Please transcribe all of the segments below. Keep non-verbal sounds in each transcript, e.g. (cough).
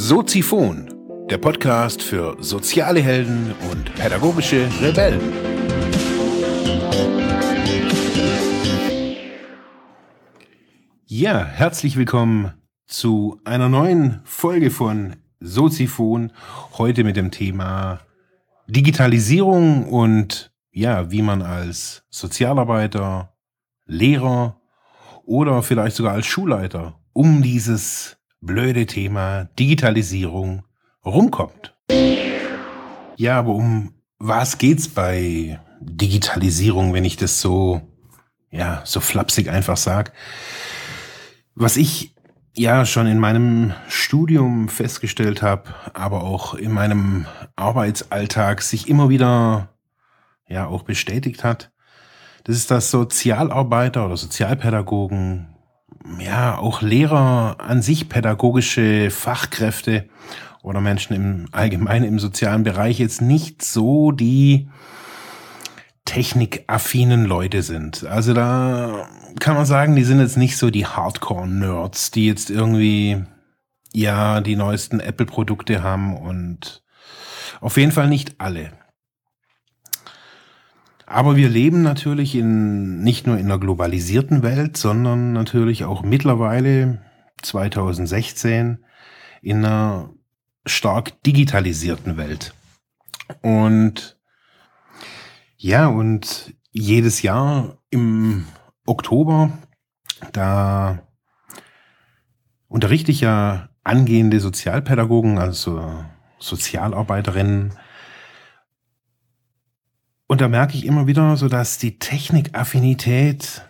Soziphon, der Podcast für soziale Helden und pädagogische Rebellen. Ja, herzlich willkommen zu einer neuen Folge von Soziphon. Heute mit dem Thema Digitalisierung und ja, wie man als Sozialarbeiter, Lehrer oder vielleicht sogar als Schulleiter um dieses blöde Thema Digitalisierung rumkommt. Ja, aber um was geht's bei Digitalisierung, wenn ich das so, ja, so flapsig einfach sag? Was ich ja schon in meinem Studium festgestellt habe, aber auch in meinem Arbeitsalltag sich immer wieder ja auch bestätigt hat, das ist, dass Sozialarbeiter oder Sozialpädagogen ja, auch Lehrer an sich, pädagogische Fachkräfte oder Menschen im Allgemeinen im sozialen Bereich jetzt nicht so die technikaffinen Leute sind. Also da kann man sagen, die sind jetzt nicht so die Hardcore-Nerds, die jetzt irgendwie, ja, die neuesten Apple-Produkte haben und auf jeden Fall nicht alle. Aber wir leben natürlich in, nicht nur in einer globalisierten Welt, sondern natürlich auch mittlerweile 2016 in einer stark digitalisierten Welt. Und ja, und jedes Jahr im Oktober, da unterrichte ich ja angehende Sozialpädagogen, also Sozialarbeiterinnen, und da merke ich immer wieder so, dass die Technikaffinität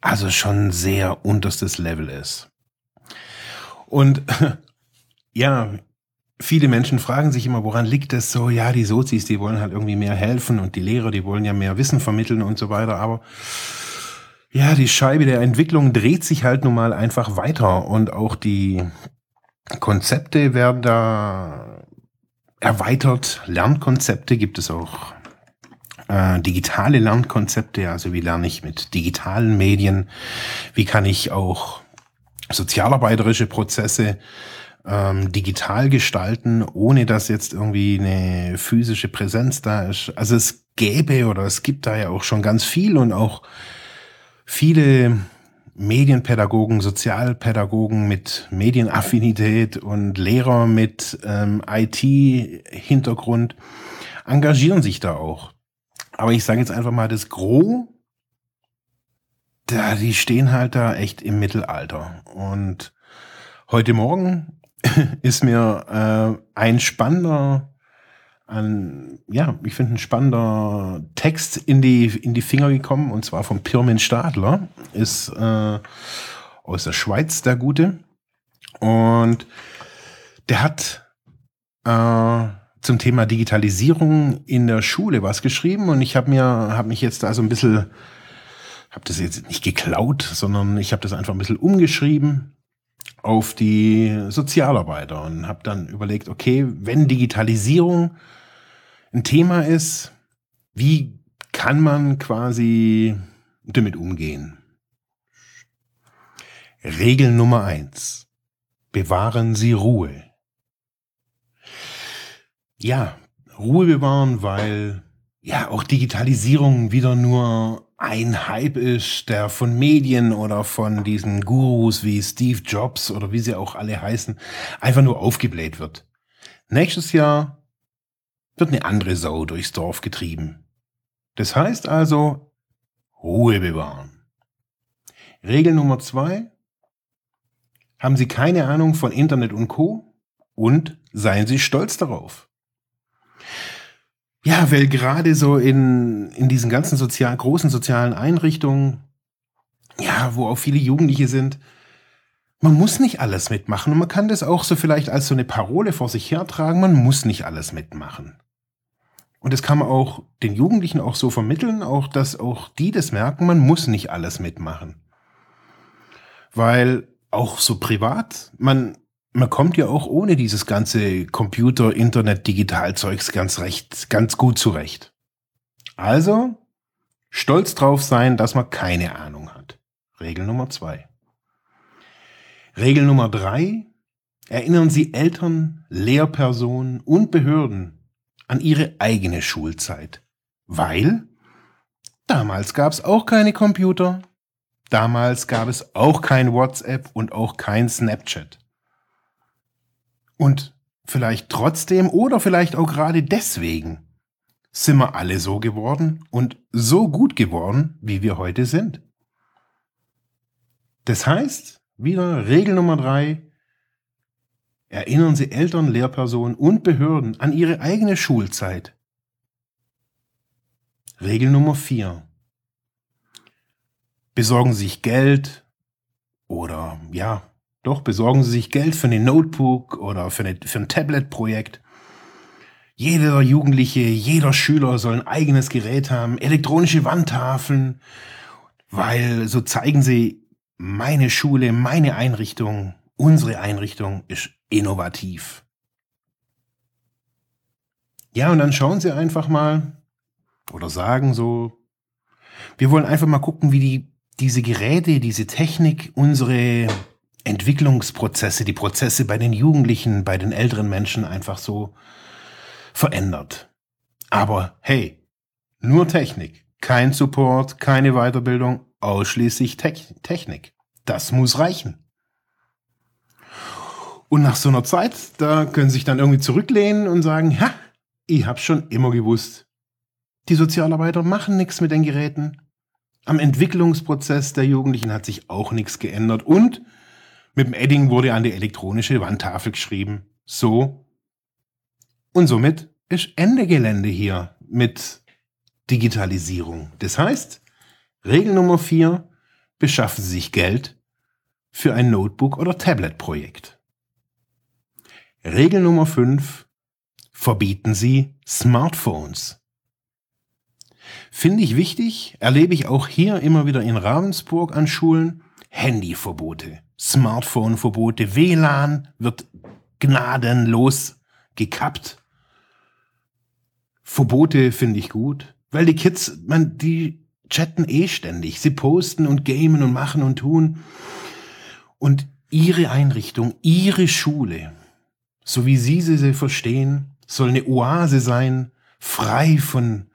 also schon sehr unterstes Level ist. Und (laughs) ja, viele Menschen fragen sich immer, woran liegt das so? Ja, die Sozis, die wollen halt irgendwie mehr helfen und die Lehrer, die wollen ja mehr Wissen vermitteln und so weiter. Aber ja, die Scheibe der Entwicklung dreht sich halt nun mal einfach weiter und auch die Konzepte werden da erweitert. Lernkonzepte gibt es auch äh, digitale Lernkonzepte, also wie lerne ich mit digitalen Medien, wie kann ich auch sozialarbeiterische Prozesse ähm, digital gestalten, ohne dass jetzt irgendwie eine physische Präsenz da ist. Also es gäbe oder es gibt da ja auch schon ganz viel und auch viele Medienpädagogen, Sozialpädagogen mit Medienaffinität und Lehrer mit ähm, IT-Hintergrund engagieren sich da auch. Aber ich sage jetzt einfach mal, das Gros, da, die stehen halt da echt im Mittelalter. Und heute Morgen (laughs) ist mir äh, ein spannender, ein, ja, ich finde ein spannender Text in die, in die Finger gekommen, und zwar von Pirmin Stadler, ist äh, aus der Schweiz der Gute. Und der hat äh, zum Thema Digitalisierung in der Schule was geschrieben und ich habe mir habe mich jetzt da so ein bisschen habe das jetzt nicht geklaut, sondern ich habe das einfach ein bisschen umgeschrieben auf die Sozialarbeiter und habe dann überlegt, okay, wenn Digitalisierung ein Thema ist, wie kann man quasi damit umgehen? Regel Nummer eins. Bewahren Sie Ruhe ja, Ruhe bewahren, weil ja auch Digitalisierung wieder nur ein Hype ist, der von Medien oder von diesen Gurus wie Steve Jobs oder wie sie auch alle heißen, einfach nur aufgebläht wird. Nächstes Jahr wird eine andere Sau durchs Dorf getrieben. Das heißt also, Ruhe bewahren. Regel Nummer zwei. Haben Sie keine Ahnung von Internet und Co. und seien Sie stolz darauf. Ja, weil gerade so in, in diesen ganzen sozial, großen sozialen Einrichtungen, ja, wo auch viele Jugendliche sind, man muss nicht alles mitmachen und man kann das auch so vielleicht als so eine Parole vor sich hertragen, man muss nicht alles mitmachen. Und das kann man auch den Jugendlichen auch so vermitteln, auch dass auch die das merken, man muss nicht alles mitmachen. Weil auch so privat, man, man kommt ja auch ohne dieses ganze Computer, Internet, Digitalzeugs ganz recht, ganz gut zurecht. Also Stolz drauf sein, dass man keine Ahnung hat. Regel Nummer zwei. Regel Nummer drei. Erinnern Sie Eltern, Lehrpersonen und Behörden an ihre eigene Schulzeit. Weil damals gab es auch keine Computer. Damals gab es auch kein WhatsApp und auch kein Snapchat. Und vielleicht trotzdem oder vielleicht auch gerade deswegen sind wir alle so geworden und so gut geworden, wie wir heute sind. Das heißt, wieder Regel Nummer drei, erinnern Sie Eltern, Lehrpersonen und Behörden an ihre eigene Schulzeit. Regel Nummer vier, besorgen Sie sich Geld oder ja, doch besorgen Sie sich Geld für ein Notebook oder für, eine, für ein Tablet-Projekt jeder Jugendliche, jeder Schüler soll ein eigenes Gerät haben, elektronische Wandtafeln, weil so zeigen sie, meine Schule, meine Einrichtung, unsere Einrichtung ist innovativ. Ja, und dann schauen sie einfach mal oder sagen so, wir wollen einfach mal gucken, wie die, diese Geräte, diese Technik unsere Entwicklungsprozesse, die Prozesse bei den Jugendlichen, bei den älteren Menschen einfach so verändert. Aber hey, nur Technik, kein Support, keine Weiterbildung, ausschließlich Te Technik. Das muss reichen. Und nach so einer Zeit, da können Sie sich dann irgendwie zurücklehnen und sagen, ha, ich hab's schon immer gewusst. Die Sozialarbeiter machen nichts mit den Geräten. Am Entwicklungsprozess der Jugendlichen hat sich auch nichts geändert und mit dem Edding wurde an die elektronische Wandtafel geschrieben. So und somit ist Ende Gelände hier mit Digitalisierung. Das heißt, Regel Nummer vier: beschaffen Sie sich Geld für ein Notebook oder Tablet-Projekt. Regel Nummer fünf: verbieten Sie Smartphones. Finde ich wichtig, erlebe ich auch hier immer wieder in Ravensburg an Schulen Handyverbote, Smartphone-Verbote, WLAN wird gnadenlos gekappt. Verbote finde ich gut, weil die Kids, man, die chatten eh ständig. Sie posten und gamen und machen und tun. Und ihre Einrichtung, ihre Schule, so wie sie sie verstehen, soll eine Oase sein, frei von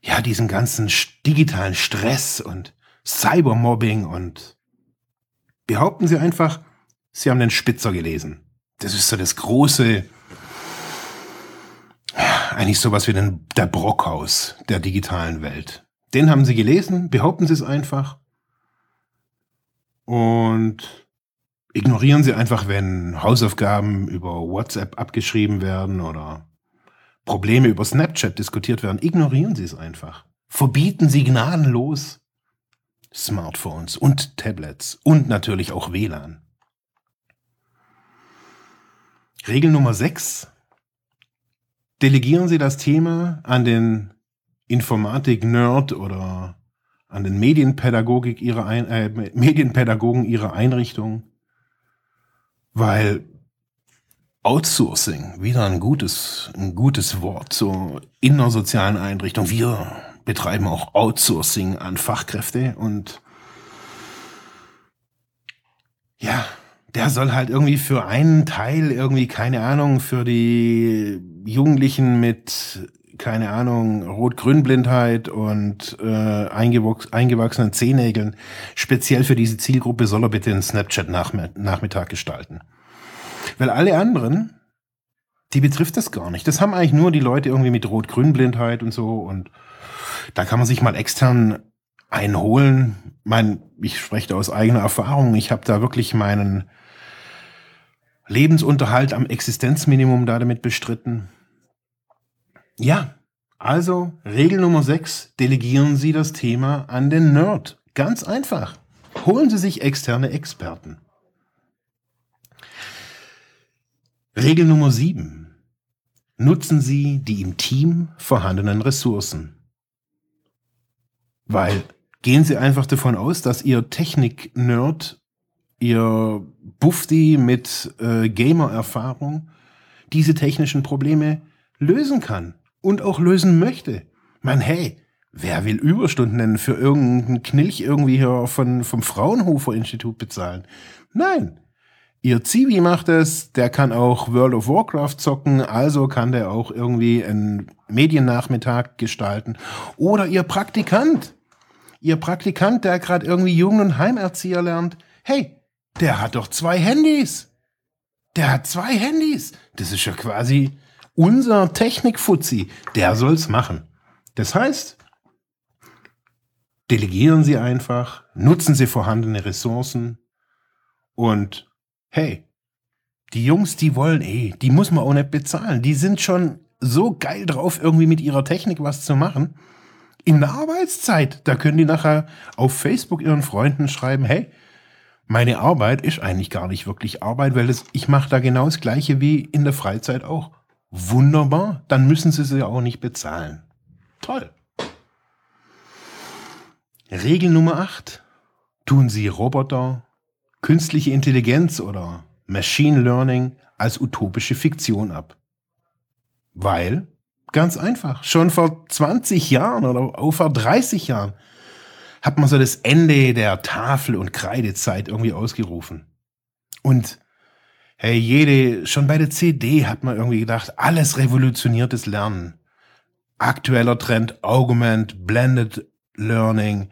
ja, diesem ganzen digitalen Stress und Cybermobbing und behaupten Sie einfach, Sie haben den Spitzer gelesen. Das ist so das große eigentlich sowas wie den, der Brockhaus der digitalen Welt. Den haben sie gelesen, behaupten sie es einfach und ignorieren sie einfach, wenn Hausaufgaben über WhatsApp abgeschrieben werden oder Probleme über Snapchat diskutiert werden. Ignorieren sie es einfach. Verbieten sie gnadenlos Smartphones und Tablets und natürlich auch WLAN. Regel Nummer 6 delegieren Sie das Thema an den Informatik-Nerd oder an den Medienpädagogik ihrer Ein äh, Medienpädagogen Ihrer Einrichtung, weil Outsourcing, wieder ein gutes, ein gutes Wort zur innersozialen Einrichtung. Wir betreiben auch Outsourcing an Fachkräfte und ja, der soll halt irgendwie für einen Teil irgendwie, keine Ahnung, für die Jugendlichen mit, keine Ahnung, Rot-Grün-Blindheit und äh, eingewachs eingewachsenen Zehennägeln, speziell für diese Zielgruppe soll er bitte einen Snapchat-Nachmittag gestalten. Weil alle anderen, die betrifft das gar nicht. Das haben eigentlich nur die Leute irgendwie mit Rot-Grün-Blindheit und so und da kann man sich mal extern einholen. Mein, ich spreche da aus eigener Erfahrung. Ich habe da wirklich meinen Lebensunterhalt am Existenzminimum damit bestritten. Ja, also Regel Nummer 6, delegieren Sie das Thema an den Nerd. Ganz einfach. Holen Sie sich externe Experten. Regel Nummer 7. Nutzen Sie die im Team vorhandenen Ressourcen. Weil gehen Sie einfach davon aus, dass Ihr Technik-Nerd ihr Bufti mit äh, Gamer-Erfahrung diese technischen Probleme lösen kann und auch lösen möchte. Man, hey, Wer will Überstunden denn für irgendeinen Knilch irgendwie hier von, vom Fraunhofer Institut bezahlen? Nein. Ihr Zivi macht es, der kann auch World of Warcraft zocken, also kann der auch irgendwie einen Mediennachmittag gestalten. Oder ihr Praktikant. Ihr Praktikant, der gerade irgendwie Jugend- und Heimerzieher lernt. Hey, der hat doch zwei Handys. Der hat zwei Handys. Das ist ja quasi unser Technikfuzzi. Der soll's machen. Das heißt, delegieren Sie einfach, nutzen Sie vorhandene Ressourcen und hey, die Jungs, die wollen eh, die muss man auch nicht bezahlen. Die sind schon so geil drauf, irgendwie mit ihrer Technik was zu machen. In der Arbeitszeit, da können die nachher auf Facebook ihren Freunden schreiben, hey, meine Arbeit ist eigentlich gar nicht wirklich Arbeit, weil das, ich mache da genau das gleiche wie in der Freizeit auch. Wunderbar, dann müssen sie sie auch nicht bezahlen. Toll. Regel Nummer 8. Tun Sie Roboter, künstliche Intelligenz oder Machine Learning als utopische Fiktion ab. Weil, ganz einfach, schon vor 20 Jahren oder auch vor 30 Jahren hat man so das Ende der Tafel- und Kreidezeit irgendwie ausgerufen. Und hey, jede, schon bei der CD hat man irgendwie gedacht, alles revolutioniertes Lernen. Aktueller Trend, Augment, Blended Learning,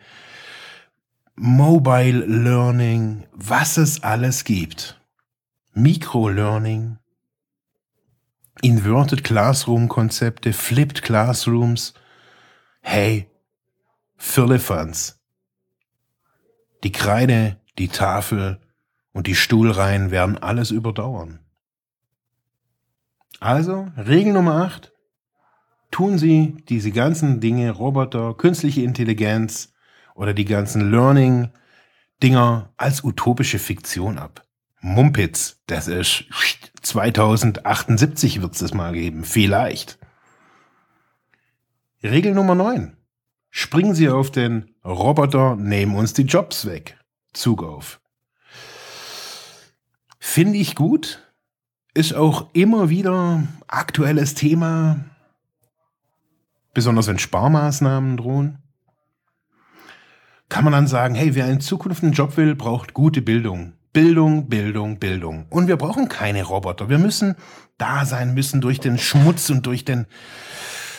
Mobile Learning, was es alles gibt. Micro-Learning, Inverted Classroom-Konzepte, Flipped Classrooms. Hey, Firlefanz. Die Kreide, die Tafel und die Stuhlreihen werden alles überdauern. Also, Regel Nummer 8. Tun Sie diese ganzen Dinge, Roboter, künstliche Intelligenz oder die ganzen Learning-Dinger als utopische Fiktion ab. Mumpitz, das ist 2078 wird es das mal geben, vielleicht. Regel Nummer 9. Springen Sie auf den Roboter, nehmen uns die Jobs weg. Zug auf. Finde ich gut. Ist auch immer wieder aktuelles Thema. Besonders wenn Sparmaßnahmen drohen. Kann man dann sagen, hey, wer in Zukunft einen Job will, braucht gute Bildung. Bildung, Bildung, Bildung. Und wir brauchen keine Roboter. Wir müssen da sein, müssen durch den Schmutz und durch den,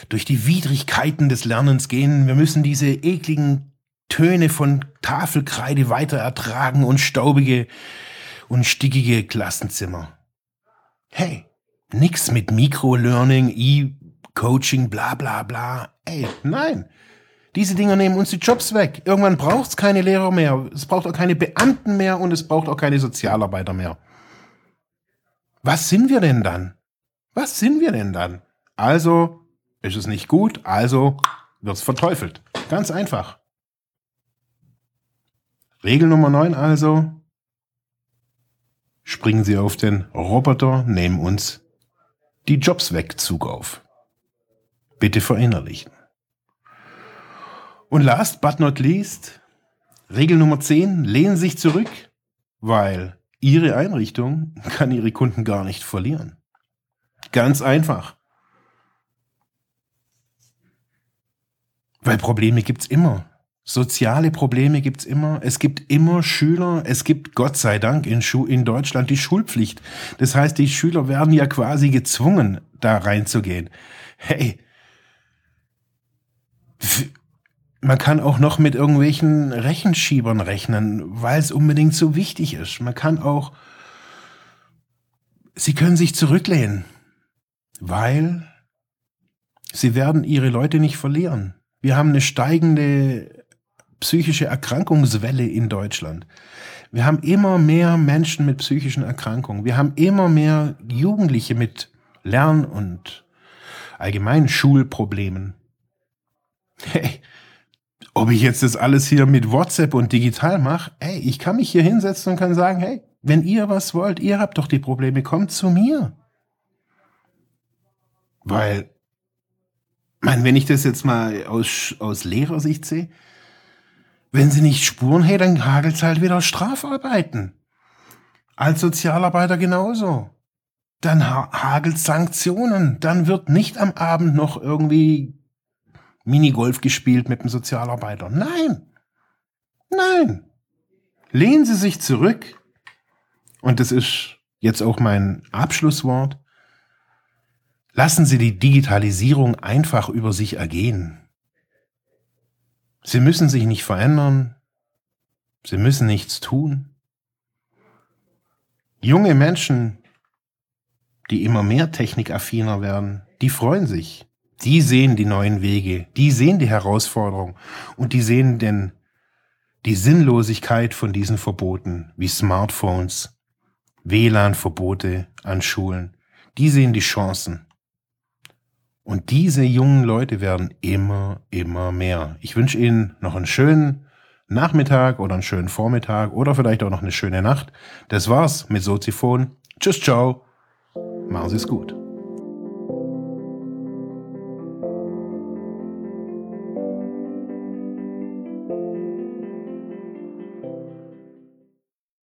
durch die Widrigkeiten des Lernens gehen. Wir müssen diese ekligen Töne von Tafelkreide weiter ertragen und staubige und stickige Klassenzimmer. Hey, nix mit Microlearning, E-Coaching, bla bla bla. Ey, nein. Diese Dinger nehmen uns die Jobs weg. Irgendwann braucht es keine Lehrer mehr. Es braucht auch keine Beamten mehr und es braucht auch keine Sozialarbeiter mehr. Was sind wir denn dann? Was sind wir denn dann? Also ist es nicht gut, also wird es verteufelt. Ganz einfach. Regel Nummer 9 also. Springen Sie auf den Roboter, nehmen uns die Jobs weg Zug auf. Bitte verinnerlichen. Und last but not least, Regel Nummer 10, lehnen Sie sich zurück, weil Ihre Einrichtung kann Ihre Kunden gar nicht verlieren. Ganz einfach. Weil Probleme gibt's immer. Soziale Probleme gibt's immer. Es gibt immer Schüler. Es gibt Gott sei Dank in, Schu in Deutschland die Schulpflicht. Das heißt, die Schüler werden ja quasi gezwungen, da reinzugehen. Hey, man kann auch noch mit irgendwelchen Rechenschiebern rechnen, weil es unbedingt so wichtig ist. Man kann auch, sie können sich zurücklehnen, weil sie werden ihre Leute nicht verlieren. Wir haben eine steigende psychische Erkrankungswelle in Deutschland. Wir haben immer mehr Menschen mit psychischen Erkrankungen. Wir haben immer mehr Jugendliche mit Lern- und allgemeinen Schulproblemen. Hey, ob ich jetzt das alles hier mit WhatsApp und digital mache, ey, ich kann mich hier hinsetzen und kann sagen, hey, wenn ihr was wollt, ihr habt doch die Probleme, kommt zu mir. Weil meine, wenn ich das jetzt mal aus, aus Lehrersicht sehe, wenn sie nicht spuren, hey, dann hagelt's halt wieder Strafarbeiten. Als Sozialarbeiter genauso. Dann ha hagelt Sanktionen. Dann wird nicht am Abend noch irgendwie Minigolf gespielt mit dem Sozialarbeiter. Nein. Nein. Lehnen Sie sich zurück. Und das ist jetzt auch mein Abschlusswort. Lassen Sie die Digitalisierung einfach über sich ergehen. Sie müssen sich nicht verändern. Sie müssen nichts tun. Junge Menschen, die immer mehr technikaffiner werden, die freuen sich. Die sehen die neuen Wege, die sehen die Herausforderung und die sehen denn die Sinnlosigkeit von diesen Verboten wie Smartphones, WLAN-Verbote an Schulen. Die sehen die Chancen. Und diese jungen Leute werden immer, immer mehr. Ich wünsche Ihnen noch einen schönen Nachmittag oder einen schönen Vormittag oder vielleicht auch noch eine schöne Nacht. Das war's mit Soziphon. Tschüss, ciao. Machen Sie es gut.